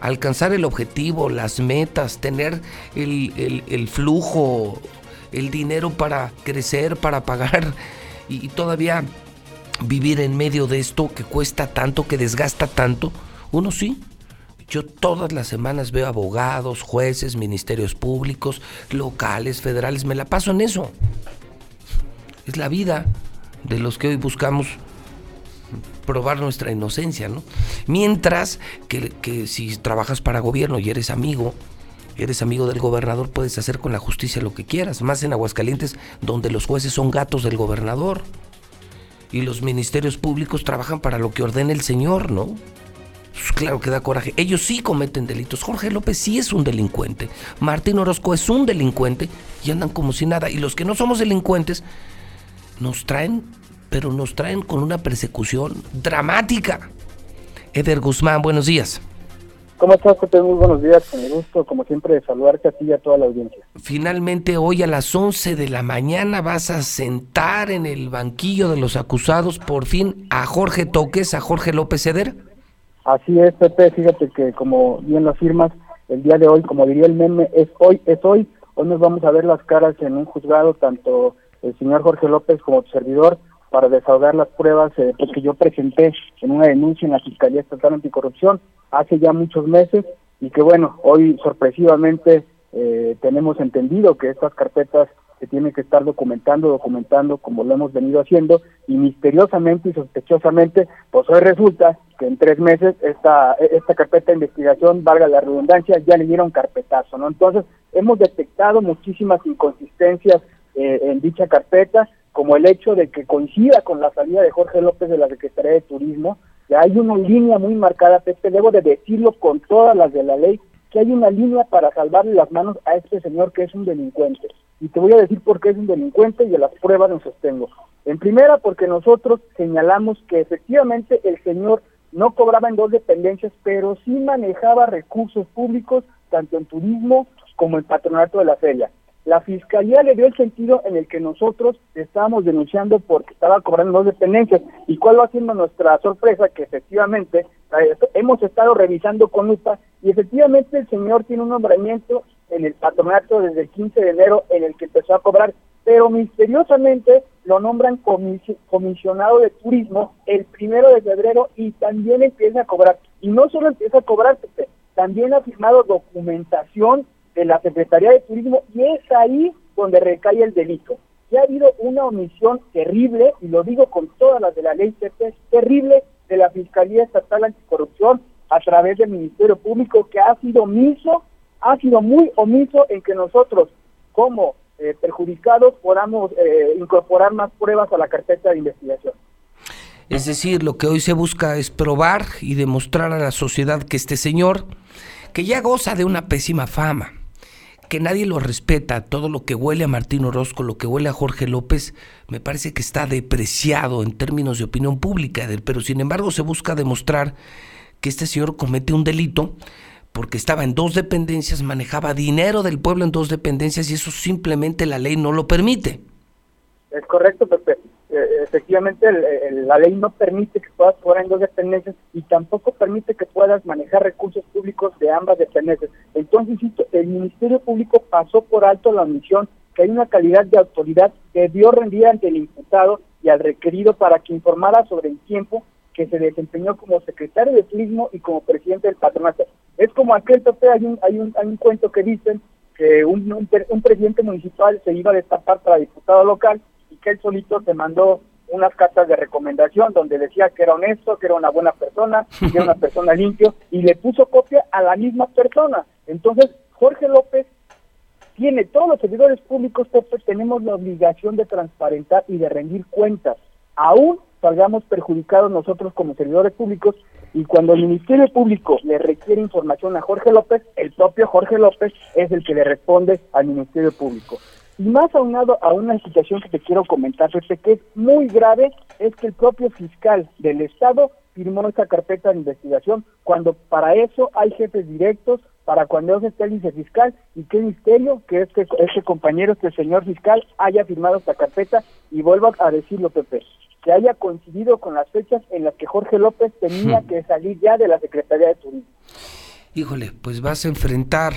alcanzar el objetivo, las metas, tener el, el flujo, el dinero para crecer, para pagar y todavía vivir en medio de esto que cuesta tanto, que desgasta tanto, uno sí. Yo todas las semanas veo abogados, jueces, ministerios públicos, locales, federales, me la paso en eso. Es la vida de los que hoy buscamos probar nuestra inocencia, ¿no? Mientras que, que si trabajas para gobierno y eres amigo, eres amigo del gobernador, puedes hacer con la justicia lo que quieras, más en Aguascalientes, donde los jueces son gatos del gobernador y los ministerios públicos trabajan para lo que ordena el Señor, ¿no? Pues claro que da coraje. Ellos sí cometen delitos. Jorge López sí es un delincuente. Martín Orozco es un delincuente y andan como si nada. Y los que no somos delincuentes nos traen, pero nos traen con una persecución dramática. Eder Guzmán, buenos días. ¿Cómo estás, José? Muy buenos días, con el gusto, como siempre, de saludarte a ti y a toda la audiencia. Finalmente, hoy a las 11 de la mañana vas a sentar en el banquillo de los acusados, por fin, a Jorge Toques, a Jorge López Ceder. Así es, Pepe, fíjate que como bien lo afirmas, el día de hoy, como diría el meme, es hoy, es hoy, hoy nos vamos a ver las caras en un juzgado, tanto el señor Jorge López como tu servidor, para desahogar las pruebas eh, pues, que yo presenté en una denuncia en la Fiscalía Estatal Anticorrupción hace ya muchos meses y que bueno, hoy sorpresivamente eh, tenemos entendido que estas carpetas se tienen que estar documentando, documentando como lo hemos venido haciendo y misteriosamente y sospechosamente, pues hoy resulta que en tres meses esta, esta carpeta de investigación, valga la redundancia, ya le dieron carpetazo, ¿no? Entonces, hemos detectado muchísimas inconsistencias eh, en dicha carpeta, como el hecho de que coincida con la salida de Jorge López de la Secretaría de Turismo, que hay una línea muy marcada, Pepe, debo de decirlo con todas las de la ley, que hay una línea para salvarle las manos a este señor que es un delincuente. Y te voy a decir por qué es un delincuente y de las pruebas nos sostengo. En primera, porque nosotros señalamos que efectivamente el señor no cobraba en dos dependencias, pero sí manejaba recursos públicos, tanto en turismo como en patronato de la feria. La fiscalía le dio el sentido en el que nosotros estábamos denunciando porque estaba cobrando dos dependencias. ¿Y cuál va siendo nuestra sorpresa? Que efectivamente eh, hemos estado revisando con lupa y efectivamente el señor tiene un nombramiento en el patronato desde el 15 de enero en el que empezó a cobrar, pero misteriosamente lo nombran comisionado de turismo el primero de febrero y también empieza a cobrar. Y no solo empieza a cobrar, también ha firmado documentación de la Secretaría de Turismo y es ahí donde recae el delito. Y ha habido una omisión terrible, y lo digo con todas las de la ley terrible de la Fiscalía Estatal Anticorrupción a través del Ministerio Público que ha sido omiso, ha sido muy omiso en que nosotros como eh, perjudicados podamos eh, incorporar más pruebas a la carpeta de investigación. Es decir, lo que hoy se busca es probar y demostrar a la sociedad que este señor, que ya goza de una pésima fama, que nadie lo respeta, todo lo que huele a Martín Orozco, lo que huele a Jorge López, me parece que está depreciado en términos de opinión pública, pero sin embargo se busca demostrar que este señor comete un delito porque estaba en dos dependencias, manejaba dinero del pueblo en dos dependencias y eso simplemente la ley no lo permite. Es correcto, Pepe. Eh, efectivamente la ley no permite que puedas cobrar en dos dependencias y tampoco permite que puedas manejar recursos públicos de ambas dependencias. Entonces, el Ministerio Público pasó por alto la omisión que hay una calidad de autoridad que debió rendir ante el imputado y al requerido para que informara sobre el tiempo que se desempeñó como secretario de turismo y como presidente del patronato. Es como aquel tope, hay un, hay un, hay un cuento que dicen que un, un presidente municipal se iba a destapar para diputado local que él solito se mandó unas cartas de recomendación donde decía que era honesto, que era una buena persona, que era una persona limpio, y le puso copia a la misma persona. Entonces, Jorge López tiene, todos los servidores públicos, tenemos la obligación de transparentar y de rendir cuentas. Aún salgamos perjudicados nosotros como servidores públicos y cuando el Ministerio Público le requiere información a Jorge López, el propio Jorge López es el que le responde al Ministerio Público. Y más aunado a una situación que te quiero comentar, que es muy grave, es que el propio fiscal del Estado firmó esta carpeta de investigación cuando para eso hay jefes directos, para cuando eso esté el vicefiscal, y qué misterio que este, este compañero, este señor fiscal, haya firmado esta carpeta, y vuelvo a decirlo, Pepe, que haya coincidido con las fechas en las que Jorge López tenía hmm. que salir ya de la Secretaría de Turismo. híjole, pues vas a enfrentar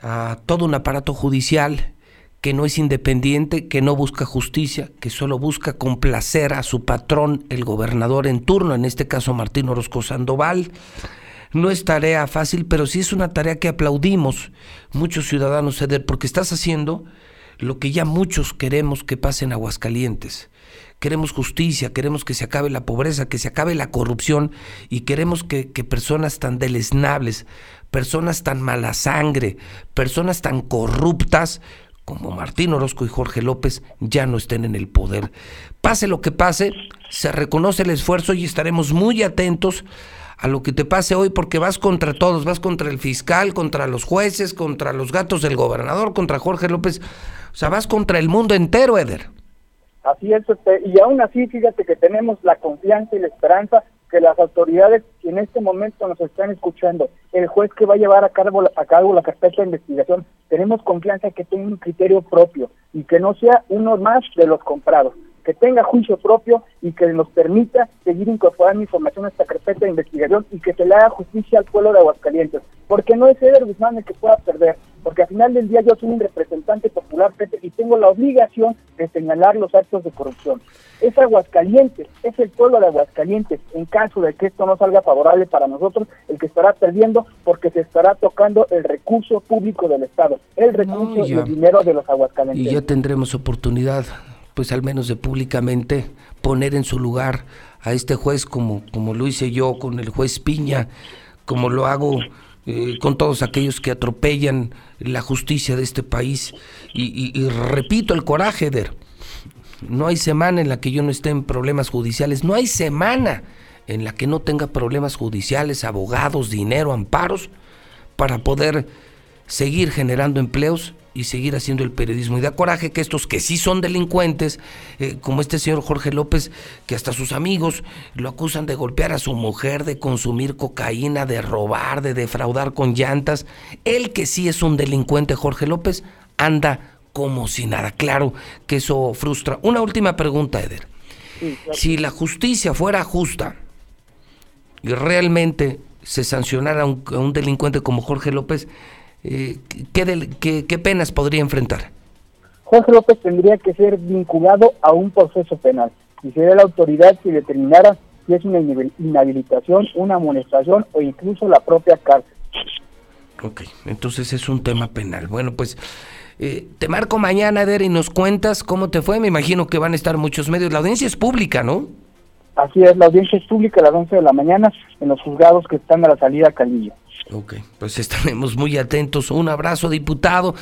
a todo un aparato judicial que no es independiente, que no busca justicia, que solo busca complacer a su patrón, el gobernador en turno, en este caso Martín Orozco Sandoval. No es tarea fácil, pero sí es una tarea que aplaudimos muchos ciudadanos, ceder, porque estás haciendo lo que ya muchos queremos que pase en Aguascalientes. Queremos justicia, queremos que se acabe la pobreza, que se acabe la corrupción y queremos que, personas tan deleznables, personas tan mala sangre, personas tan corruptas como Martín Orozco y Jorge López ya no estén en el poder. Pase lo que pase, se reconoce el esfuerzo y estaremos muy atentos a lo que te pase hoy porque vas contra todos, vas contra el fiscal, contra los jueces, contra los gatos del gobernador, contra Jorge López, o sea, vas contra el mundo entero, Eder. Así es, este, y aún así, fíjate que tenemos la confianza y la esperanza que las autoridades que en este momento nos están escuchando, el juez que va a llevar a cabo, a la carpeta de investigación, tenemos confianza que tenga un criterio propio y que no sea uno más de los comprados, que tenga juicio propio y que nos permita seguir incorporando información a esta carpeta de investigación y que se le haga justicia al pueblo de Aguascalientes, porque no es Eder Guzmán el que pueda perder, porque al final del día yo soy un representante popular, y tengo la obligación de señalar los actos de corrupción. Es Aguascalientes, es el pueblo de Aguascalientes, en caso de que esto no salga favorable para nosotros, el que estará perdiendo porque se estará tocando el recurso público del Estado, el recurso y el dinero de los aguascalientes. Y ya tendremos oportunidad, pues al menos de públicamente poner en su lugar a este juez como, como lo hice yo con el juez Piña, como lo hago eh, con todos aquellos que atropellan la justicia de este país. Y, repito el coraje, Eder. No hay semana en la que yo no esté en problemas judiciales. No hay semana en la que no tenga problemas judiciales, abogados, dinero, amparos, para poder seguir generando empleos y seguir haciendo el periodismo. Y da coraje que estos que sí son delincuentes, eh, como este señor Jorge López, que hasta sus amigos lo acusan de golpear a su mujer, de consumir cocaína, de robar, de defraudar con llantas. Él que sí es un delincuente, Jorge López, anda como si nada. Claro que eso frustra. Una última pregunta, Eder. Si la justicia fuera justa y realmente se sancionara a un delincuente como Jorge López, eh, ¿qué, penas podría enfrentar? Jorge López tendría que ser vinculado a un proceso penal y sería la autoridad que determinara si es una inhabilitación, una amonestación o incluso la propia cárcel. Ok, entonces es un tema penal. Bueno, pues eh, te marco mañana, Eder, y nos cuentas cómo te fue. Me imagino que van a estar muchos medios. La audiencia es pública, ¿no? Así es, la audiencia es pública a las 11 de la mañana en los juzgados que están a la salida a Calillo. Ok, pues estaremos muy atentos. Un abrazo, diputado,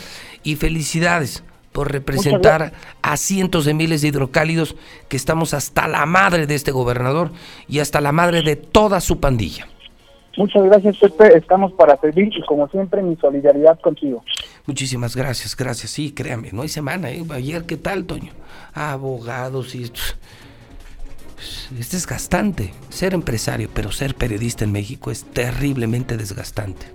y felicidades por representar a cientos de miles de hidrocálidos que estamos hasta la madre de este gobernador y hasta la madre de toda su pandilla. Muchas gracias, Pepe. Estamos para servir y como siempre mi solidaridad contigo. Muchísimas gracias, gracias. Sí, créame, no hay semana. ¿eh? Ayer, ¿qué tal, Toño? Abogados y es desgastante ser empresario, pero ser periodista en México es terriblemente desgastante.